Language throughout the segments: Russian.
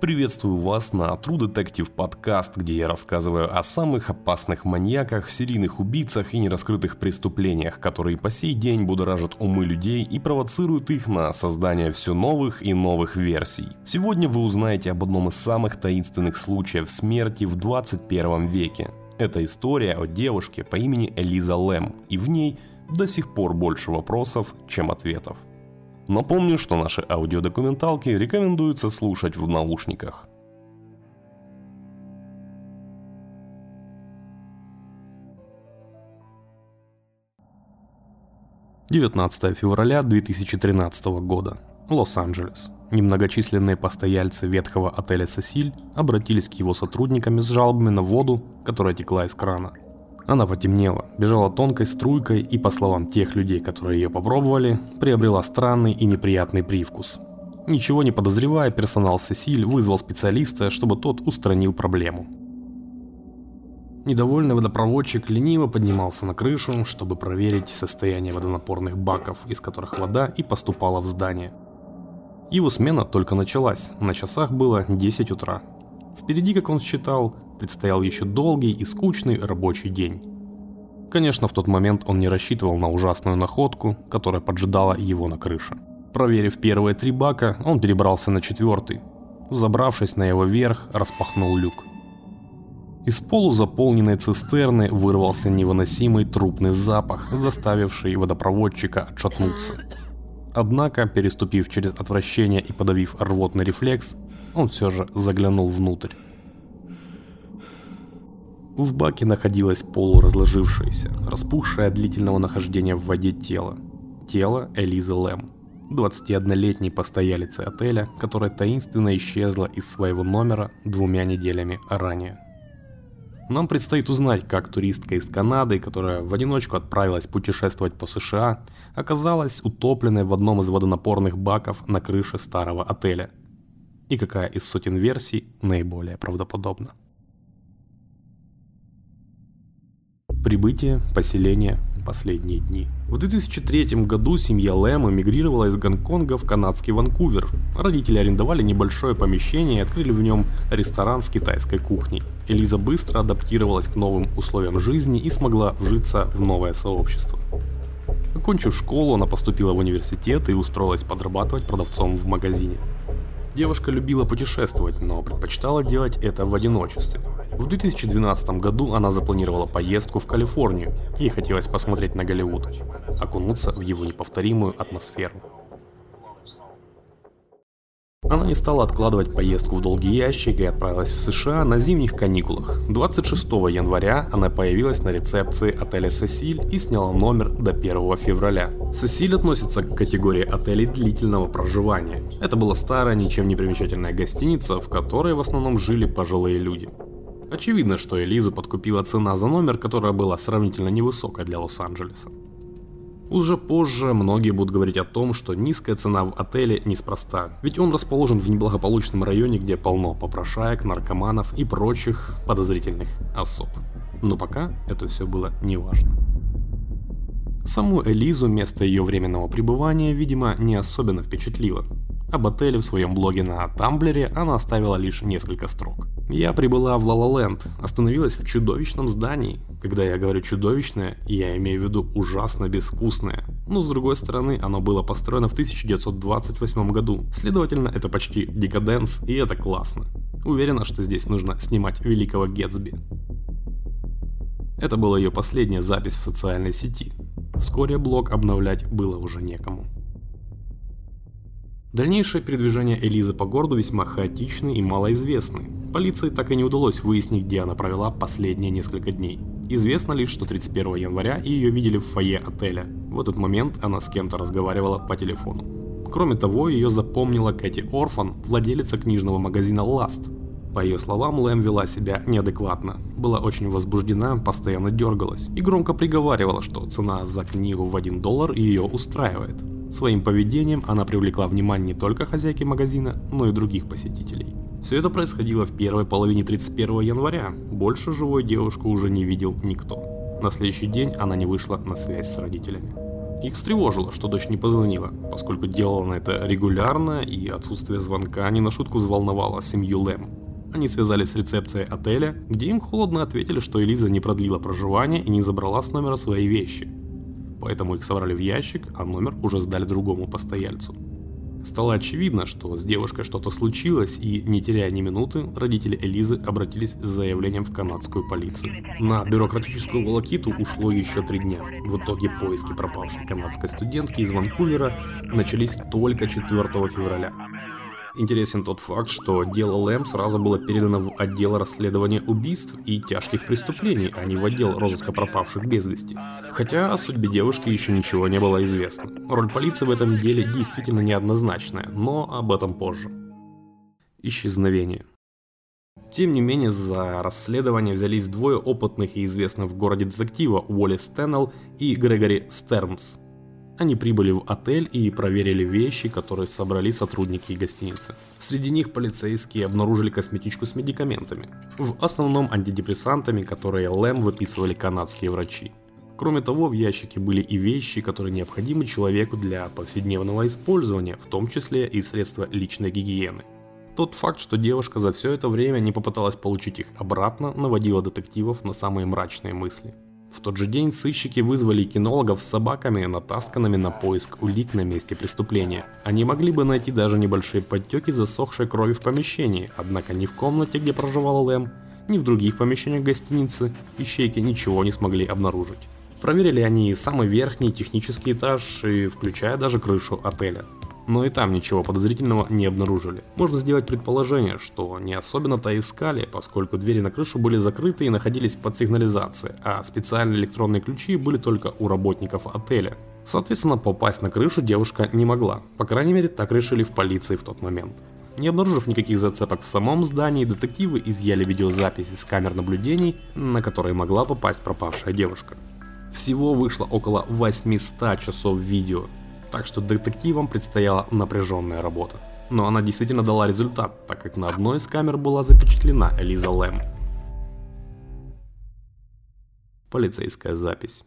Приветствую вас на True Detective подкаст, где я рассказываю о самых опасных маньяках, серийных убийцах и нераскрытых преступлениях, которые по сей день будоражат умы людей и провоцируют их на создание все новых и новых версий. Сегодня вы узнаете об одном из самых таинственных случаев смерти в 21 веке. Это история о девушке по имени Элиза Лэм, и в ней до сих пор больше вопросов, чем ответов. Напомню, что наши аудиодокументалки рекомендуется слушать в наушниках. Девятнадцатое февраля 2013 года. Лос-Анджелес. Немногочисленные постояльцы ветхого отеля «Сосиль» обратились к его сотрудникам с жалобами на воду, которая текла из крана – она потемнела, бежала тонкой струйкой и, по словам тех людей, которые ее попробовали, приобрела странный и неприятный привкус. Ничего не подозревая, персонал Сесиль вызвал специалиста, чтобы тот устранил проблему. Недовольный водопроводчик лениво поднимался на крышу, чтобы проверить состояние водонапорных баков, из которых вода и поступала в здание. Его смена только началась, на часах было 10 утра. Впереди, как он считал, предстоял еще долгий и скучный рабочий день. Конечно, в тот момент он не рассчитывал на ужасную находку, которая поджидала его на крыше. Проверив первые три бака, он перебрался на четвертый. Забравшись на его верх, распахнул люк. Из полузаполненной цистерны вырвался невыносимый трупный запах, заставивший водопроводчика отшатнуться. Однако, переступив через отвращение и подавив рвотный рефлекс, он все же заглянул внутрь. В баке находилось полуразложившееся, распухшее от длительного нахождения в воде тело. Тело Элизы Лэм, 21-летней постоялицы отеля, которая таинственно исчезла из своего номера двумя неделями ранее. Нам предстоит узнать, как туристка из Канады, которая в одиночку отправилась путешествовать по США, оказалась утопленной в одном из водонапорных баков на крыше старого отеля. И какая из сотен версий наиболее правдоподобна. Прибытие, поселение, последние дни. В 2003 году семья Лэм эмигрировала из Гонконга в канадский Ванкувер. Родители арендовали небольшое помещение и открыли в нем ресторан с китайской кухней. Элиза быстро адаптировалась к новым условиям жизни и смогла вжиться в новое сообщество. Окончив школу, она поступила в университет и устроилась подрабатывать продавцом в магазине. Девушка любила путешествовать, но предпочитала делать это в одиночестве. В 2012 году она запланировала поездку в Калифорнию. Ей хотелось посмотреть на Голливуд, окунуться в его неповторимую атмосферу. Она не стала откладывать поездку в долгий ящик и отправилась в США на зимних каникулах. 26 января она появилась на рецепции отеля «Сесиль» и сняла номер до 1 февраля. «Сесиль» относится к категории отелей длительного проживания. Это была старая, ничем не примечательная гостиница, в которой в основном жили пожилые люди. Очевидно, что Элизу подкупила цена за номер, которая была сравнительно невысокая для Лос-Анджелеса. Уже позже многие будут говорить о том, что низкая цена в отеле неспроста, ведь он расположен в неблагополучном районе, где полно попрошаек, наркоманов и прочих подозрительных особ. Но пока это все было неважно. Саму Элизу место ее временного пребывания, видимо, не особенно впечатлило. Об отеле в своем блоге на Тамблере она оставила лишь несколько строк. Я прибыла в Лалаленд, остановилась в чудовищном здании. Когда я говорю чудовищное, я имею в виду ужасно безвкусное. Но с другой стороны, оно было построено в 1928 году. Следовательно, это почти декаденс, и это классно. Уверена, что здесь нужно снимать великого Гетсби. Это была ее последняя запись в социальной сети. Вскоре блог обновлять было уже некому. Дальнейшее передвижение Элизы по городу весьма хаотичны и малоизвестны. Полиции так и не удалось выяснить, где она провела последние несколько дней. Известно лишь, что 31 января ее видели в фойе отеля. В этот момент она с кем-то разговаривала по телефону. Кроме того, ее запомнила Кэти Орфан, владелица книжного магазина Last. По ее словам, Лэм вела себя неадекватно, была очень возбуждена, постоянно дергалась и громко приговаривала, что цена за книгу в 1 доллар ее устраивает. Своим поведением она привлекла внимание не только хозяйки магазина, но и других посетителей. Все это происходило в первой половине 31 января. Больше живой девушку уже не видел никто. На следующий день она не вышла на связь с родителями. Их встревожило, что дочь не позвонила, поскольку делала на это регулярно, и отсутствие звонка не на шутку взволновало семью Лэм. Они связались с рецепцией отеля, где им холодно ответили, что Элиза не продлила проживание и не забрала с номера свои вещи. Поэтому их собрали в ящик, а номер уже сдали другому постояльцу. Стало очевидно, что с девушкой что-то случилось, и, не теряя ни минуты, родители Элизы обратились с заявлением в канадскую полицию. На бюрократическую волокиту ушло еще три дня. В итоге поиски пропавшей канадской студентки из Ванкувера начались только 4 февраля. Интересен тот факт, что дело Лэм сразу было передано в отдел расследования убийств и тяжких преступлений, а не в отдел розыска пропавших без вести. Хотя о судьбе девушки еще ничего не было известно. Роль полиции в этом деле действительно неоднозначная, но об этом позже. Исчезновение. Тем не менее, за расследование взялись двое опытных и известных в городе детектива Уолли Стэннелл и Грегори Стернс. Они прибыли в отель и проверили вещи, которые собрали сотрудники гостиницы. Среди них полицейские обнаружили косметичку с медикаментами. В основном антидепрессантами, которые Лэм выписывали канадские врачи. Кроме того, в ящике были и вещи, которые необходимы человеку для повседневного использования, в том числе и средства личной гигиены. Тот факт, что девушка за все это время не попыталась получить их обратно, наводила детективов на самые мрачные мысли. В тот же день сыщики вызвали кинологов с собаками, натасканными на поиск улик на месте преступления. Они могли бы найти даже небольшие подтеки засохшей крови в помещении, однако ни в комнате, где проживал Лэм, ни в других помещениях гостиницы ищейки ничего не смогли обнаружить. Проверили они самый верхний технический этаж, и включая даже крышу отеля но и там ничего подозрительного не обнаружили. Можно сделать предположение, что не особенно-то искали, поскольку двери на крышу были закрыты и находились под сигнализацией, а специальные электронные ключи были только у работников отеля. Соответственно, попасть на крышу девушка не могла, по крайней мере так решили в полиции в тот момент. Не обнаружив никаких зацепок в самом здании, детективы изъяли видеозаписи с камер наблюдений, на которые могла попасть пропавшая девушка. Всего вышло около 800 часов видео, так что детективам предстояла напряженная работа. Но она действительно дала результат, так как на одной из камер была запечатлена Элиза Лэм. Полицейская запись.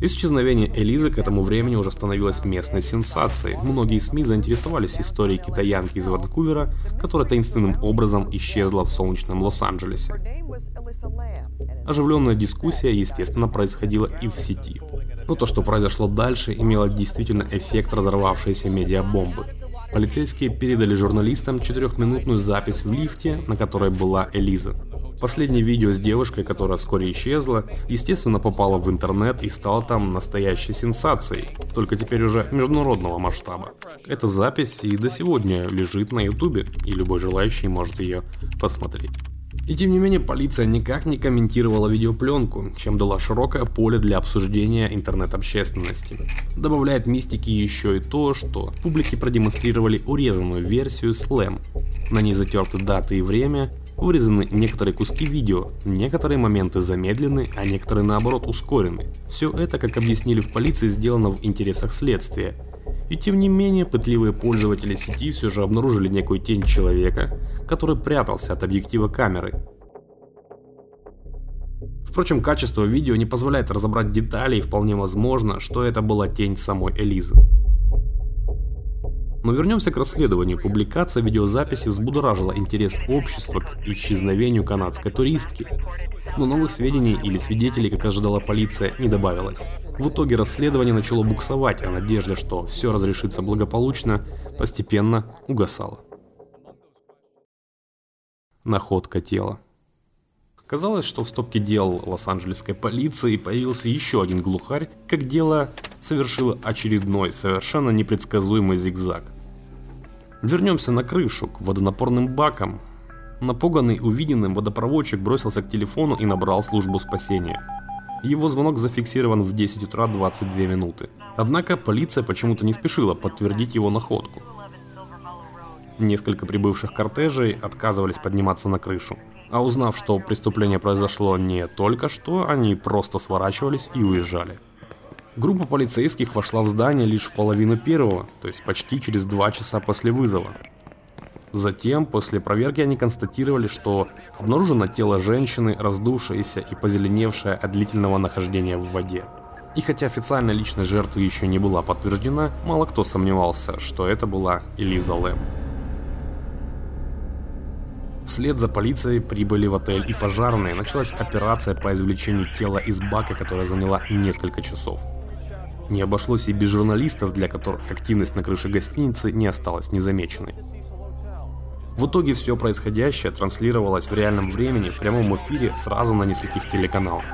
Исчезновение Элизы к этому времени уже становилось местной сенсацией. Многие СМИ заинтересовались историей китаянки из Ванкувера, которая таинственным образом исчезла в солнечном Лос-Анджелесе. Оживленная дискуссия, естественно, происходила и в сети. Но то, что произошло дальше, имело действительно эффект разорвавшейся медиабомбы. Полицейские передали журналистам четырехминутную запись в лифте, на которой была Элиза. Последнее видео с девушкой, которая вскоре исчезла, естественно попало в интернет и стало там настоящей сенсацией, только теперь уже международного масштаба. Эта запись и до сегодня лежит на ютубе, и любой желающий может ее посмотреть. И тем не менее полиция никак не комментировала видеопленку, чем дала широкое поле для обсуждения интернет-общественности. Добавляет мистики еще и то, что публике продемонстрировали урезанную версию слэм. На ней затерты даты и время, вырезаны некоторые куски видео, некоторые моменты замедлены, а некоторые наоборот ускорены. Все это, как объяснили в полиции, сделано в интересах следствия, и тем не менее, пытливые пользователи сети все же обнаружили некую тень человека, который прятался от объектива камеры. Впрочем, качество видео не позволяет разобрать детали и вполне возможно, что это была тень самой Элизы. Но вернемся к расследованию. Публикация видеозаписи взбудоражила интерес общества к исчезновению канадской туристки. Но новых сведений или свидетелей, как ожидала полиция, не добавилось. В итоге расследование начало буксовать, а надежда, что все разрешится благополучно, постепенно угасала. Находка тела. Казалось, что в стопке дел Лос-Анджелесской полиции появился еще один глухарь, как дело совершило очередной, совершенно непредсказуемый зигзаг. Вернемся на крышу, к водонапорным бакам. Напуганный увиденным водопроводчик бросился к телефону и набрал службу спасения. Его звонок зафиксирован в 10 утра 22 минуты. Однако полиция почему-то не спешила подтвердить его находку. Несколько прибывших кортежей отказывались подниматься на крышу. А узнав, что преступление произошло не только что, они просто сворачивались и уезжали. Группа полицейских вошла в здание лишь в половину первого, то есть почти через два часа после вызова. Затем, после проверки, они констатировали, что обнаружено тело женщины, раздувшееся и позеленевшее от длительного нахождения в воде. И хотя официальная личность жертвы еще не была подтверждена, мало кто сомневался, что это была Элиза Лэм. Вслед за полицией прибыли в отель и пожарные. Началась операция по извлечению тела из бака, которая заняла несколько часов. Не обошлось и без журналистов, для которых активность на крыше гостиницы не осталась незамеченной. В итоге все происходящее транслировалось в реальном времени в прямом эфире сразу на нескольких телеканалах.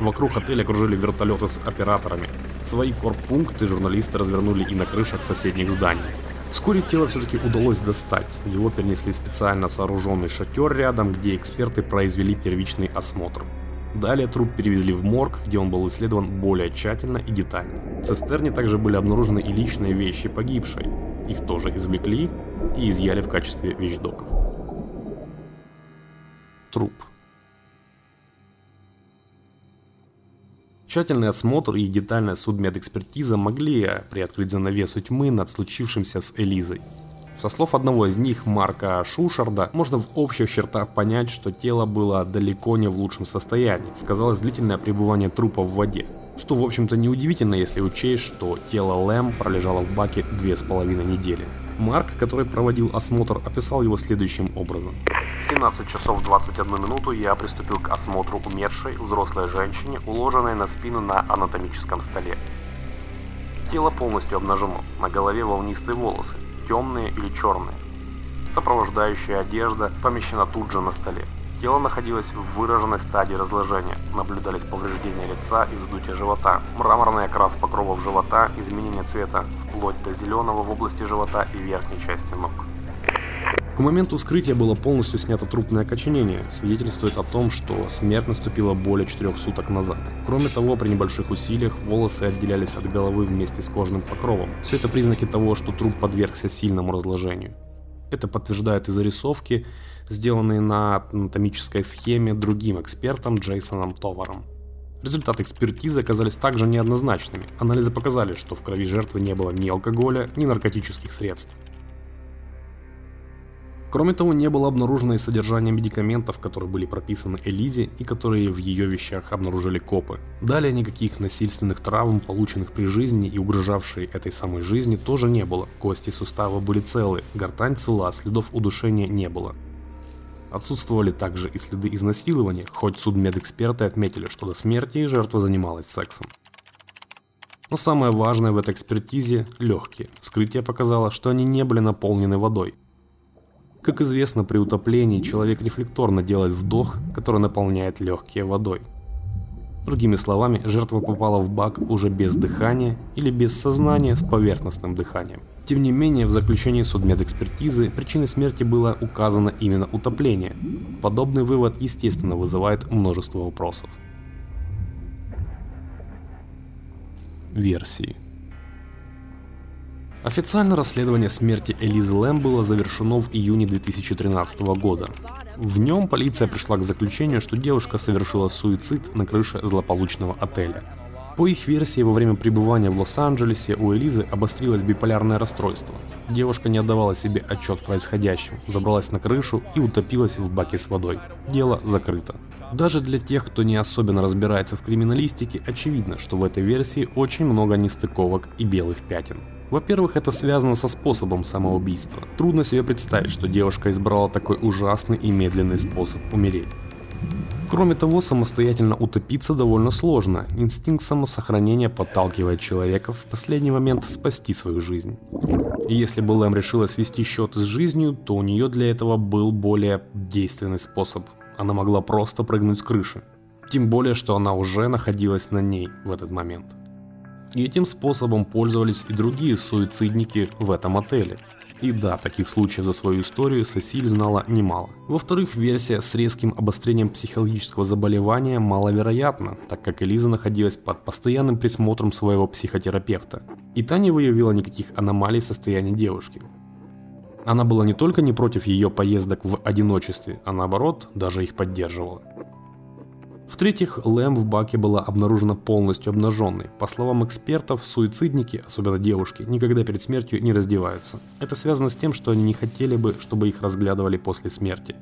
Вокруг отеля кружили вертолеты с операторами. Свои корпункты журналисты развернули и на крышах соседних зданий. Вскоре тело все-таки удалось достать. Его перенесли в специально сооруженный шатер рядом, где эксперты произвели первичный осмотр. Далее труп перевезли в морг, где он был исследован более тщательно и детально. В цистерне также были обнаружены и личные вещи погибшей. Их тоже извлекли и изъяли в качестве вещдоков. Труп. Тщательный осмотр и детальная судмедэкспертиза могли приоткрыть занавесу тьмы над случившимся с Элизой. Со слов одного из них, Марка Шушарда, можно в общих чертах понять, что тело было далеко не в лучшем состоянии, сказалось длительное пребывание трупа в воде. Что, в общем-то, неудивительно, если учесть, что тело Лэм пролежало в баке две с половиной недели. Марк, который проводил осмотр, описал его следующим образом. В 17 часов 21 минуту я приступил к осмотру умершей взрослой женщине, уложенной на спину на анатомическом столе. Тело полностью обнажено, на голове волнистые волосы, темные или черные. Сопровождающая одежда помещена тут же на столе. Тело находилось в выраженной стадии разложения. Наблюдались повреждения лица и вздутие живота, мраморный окрас покровов живота, изменение цвета вплоть до зеленого в области живота и верхней части ног. К моменту вскрытия было полностью снято трупное окоченение, свидетельствует о том, что смерть наступила более 4 суток назад. Кроме того, при небольших усилиях волосы отделялись от головы вместе с кожным покровом. Все это признаки того, что труп подвергся сильному разложению. Это подтверждают и зарисовки, сделанные на анатомической схеме другим экспертом Джейсоном Товаром. Результаты экспертизы оказались также неоднозначными. Анализы показали, что в крови жертвы не было ни алкоголя, ни наркотических средств. Кроме того, не было обнаружено и содержание медикаментов, которые были прописаны Элизе и которые в ее вещах обнаружили копы. Далее никаких насильственных травм, полученных при жизни и угрожавшей этой самой жизни, тоже не было. Кости сустава были целы, гортань цела, следов удушения не было. Отсутствовали также и следы изнасилования, хоть судмедэксперты отметили, что до смерти жертва занималась сексом. Но самое важное в этой экспертизе – легкие. Вскрытие показало, что они не были наполнены водой. Как известно, при утоплении человек рефлекторно делает вдох, который наполняет легкие водой. Другими словами, жертва попала в бак уже без дыхания или без сознания с поверхностным дыханием. Тем не менее, в заключении судмедэкспертизы причиной смерти было указано именно утопление. Подобный вывод, естественно, вызывает множество вопросов. Версии Официальное расследование смерти Элизы Лэм было завершено в июне 2013 года. В нем полиция пришла к заключению, что девушка совершила суицид на крыше злополучного отеля. По их версии, во время пребывания в Лос-Анджелесе у Элизы обострилось биполярное расстройство. Девушка не отдавала себе отчет в происходящем, забралась на крышу и утопилась в баке с водой. Дело закрыто. Даже для тех, кто не особенно разбирается в криминалистике, очевидно, что в этой версии очень много нестыковок и белых пятен. Во-первых, это связано со способом самоубийства. Трудно себе представить, что девушка избрала такой ужасный и медленный способ умереть. Кроме того, самостоятельно утопиться довольно сложно. Инстинкт самосохранения подталкивает человека в последний момент спасти свою жизнь. И если бы Лэм решила свести счеты с жизнью, то у нее для этого был более действенный способ. Она могла просто прыгнуть с крыши. Тем более, что она уже находилась на ней в этот момент. И этим способом пользовались и другие суицидники в этом отеле. И да, таких случаев за свою историю Сесиль знала немало. Во-вторых, версия с резким обострением психологического заболевания маловероятна, так как Элиза находилась под постоянным присмотром своего психотерапевта. И та не выявила никаких аномалий в состоянии девушки. Она была не только не против ее поездок в одиночестве, а наоборот, даже их поддерживала. В-третьих, Лэм в баке была обнаружена полностью обнаженной. По словам экспертов, суицидники, особенно девушки, никогда перед смертью не раздеваются. Это связано с тем, что они не хотели бы, чтобы их разглядывали после смерти.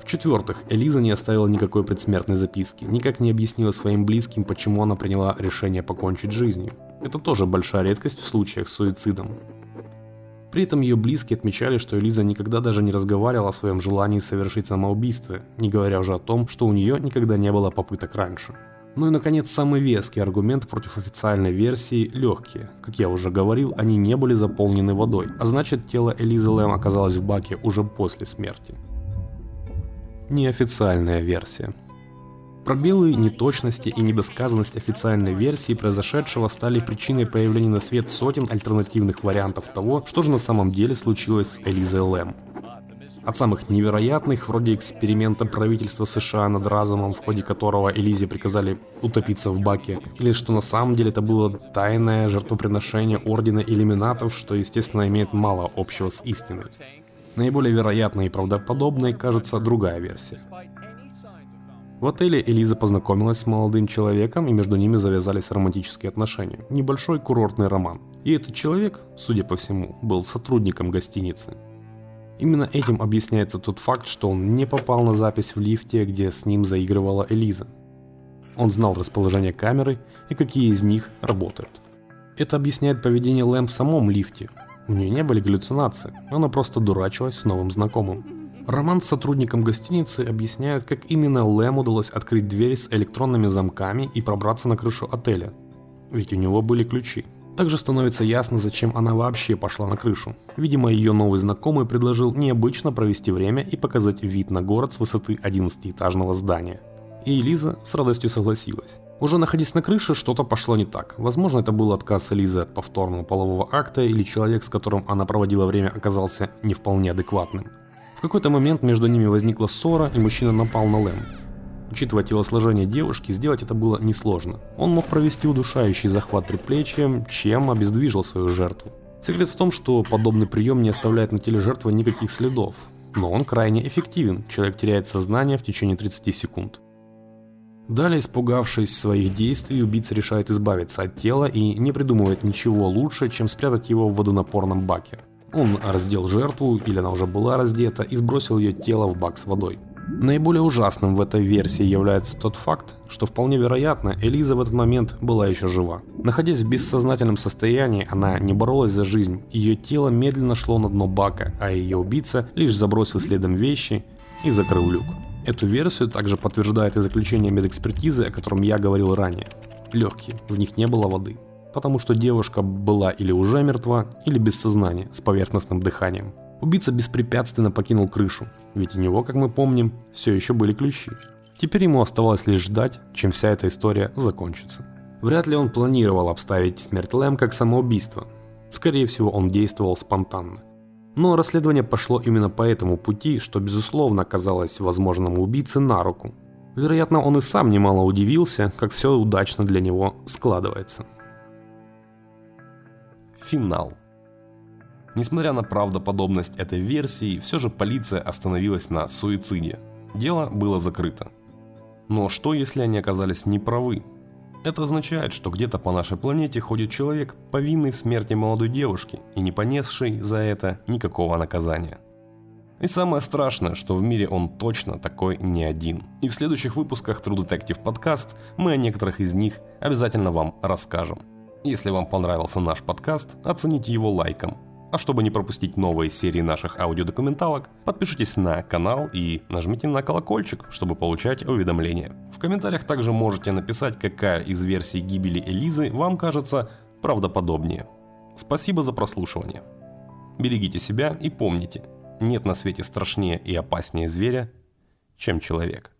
В-четвертых, Элиза не оставила никакой предсмертной записки, никак не объяснила своим близким, почему она приняла решение покончить жизнью. Это тоже большая редкость в случаях с суицидом. При этом ее близкие отмечали, что Элиза никогда даже не разговаривала о своем желании совершить самоубийство, не говоря уже о том, что у нее никогда не было попыток раньше. Ну и наконец самый веский аргумент против официальной версии – легкие. Как я уже говорил, они не были заполнены водой, а значит тело Элизы Лэм оказалось в баке уже после смерти. Неофициальная версия – Пробелы, неточности и недосказанность официальной версии произошедшего стали причиной появления на свет сотен альтернативных вариантов того, что же на самом деле случилось с Элизой Лэм. От самых невероятных, вроде эксперимента правительства США над разумом, в ходе которого Элизе приказали утопиться в баке, или что на самом деле это было тайное жертвоприношение Ордена Иллюминатов, что естественно имеет мало общего с истиной. Наиболее вероятной и правдоподобной кажется другая версия. В отеле Элиза познакомилась с молодым человеком, и между ними завязались романтические отношения. Небольшой курортный роман. И этот человек, судя по всему, был сотрудником гостиницы. Именно этим объясняется тот факт, что он не попал на запись в лифте, где с ним заигрывала Элиза. Он знал расположение камеры и какие из них работают. Это объясняет поведение Лэм в самом лифте. У нее не были галлюцинации, она просто дурачилась с новым знакомым. Роман с сотрудником гостиницы объясняет, как именно Лэм удалось открыть дверь с электронными замками и пробраться на крышу отеля. Ведь у него были ключи. Также становится ясно, зачем она вообще пошла на крышу. Видимо, ее новый знакомый предложил необычно провести время и показать вид на город с высоты 11-этажного здания. И Элиза с радостью согласилась. Уже находясь на крыше, что-то пошло не так. Возможно, это был отказ Элизы от повторного полового акта, или человек, с которым она проводила время, оказался не вполне адекватным. В какой-то момент между ними возникла ссора, и мужчина напал на Лэм. Учитывая телосложение девушки, сделать это было несложно. Он мог провести удушающий захват предплечьем, чем обездвижил свою жертву. Секрет в том, что подобный прием не оставляет на теле жертвы никаких следов. Но он крайне эффективен, человек теряет сознание в течение 30 секунд. Далее, испугавшись своих действий, убийца решает избавиться от тела и не придумывает ничего лучше, чем спрятать его в водонапорном баке. Он раздел жертву, или она уже была раздета, и сбросил ее тело в бак с водой. Наиболее ужасным в этой версии является тот факт, что вполне вероятно, Элиза в этот момент была еще жива. Находясь в бессознательном состоянии, она не боролась за жизнь, ее тело медленно шло на дно бака, а ее убийца лишь забросил следом вещи и закрыл люк. Эту версию также подтверждает и заключение медэкспертизы, о котором я говорил ранее. Легкие, в них не было воды потому что девушка была или уже мертва, или без сознания, с поверхностным дыханием. Убийца беспрепятственно покинул крышу, ведь у него, как мы помним, все еще были ключи. Теперь ему оставалось лишь ждать, чем вся эта история закончится. Вряд ли он планировал обставить смерть Лэм как самоубийство. Скорее всего, он действовал спонтанно. Но расследование пошло именно по этому пути, что безусловно казалось возможному убийце на руку. Вероятно, он и сам немало удивился, как все удачно для него складывается. Финал. Несмотря на правдоподобность этой версии, все же полиция остановилась на суициде. Дело было закрыто. Но что если они оказались неправы? Это означает, что где-то по нашей планете ходит человек, повинный в смерти молодой девушки и не понесший за это никакого наказания. И самое страшное, что в мире он точно такой не один. И в следующих выпусках True Detective Podcast мы о некоторых из них обязательно вам расскажем. Если вам понравился наш подкаст, оцените его лайком. А чтобы не пропустить новые серии наших аудиодокументалок, подпишитесь на канал и нажмите на колокольчик, чтобы получать уведомления. В комментариях также можете написать, какая из версий гибели Элизы вам кажется правдоподобнее. Спасибо за прослушивание. Берегите себя и помните, нет на свете страшнее и опаснее зверя, чем человек.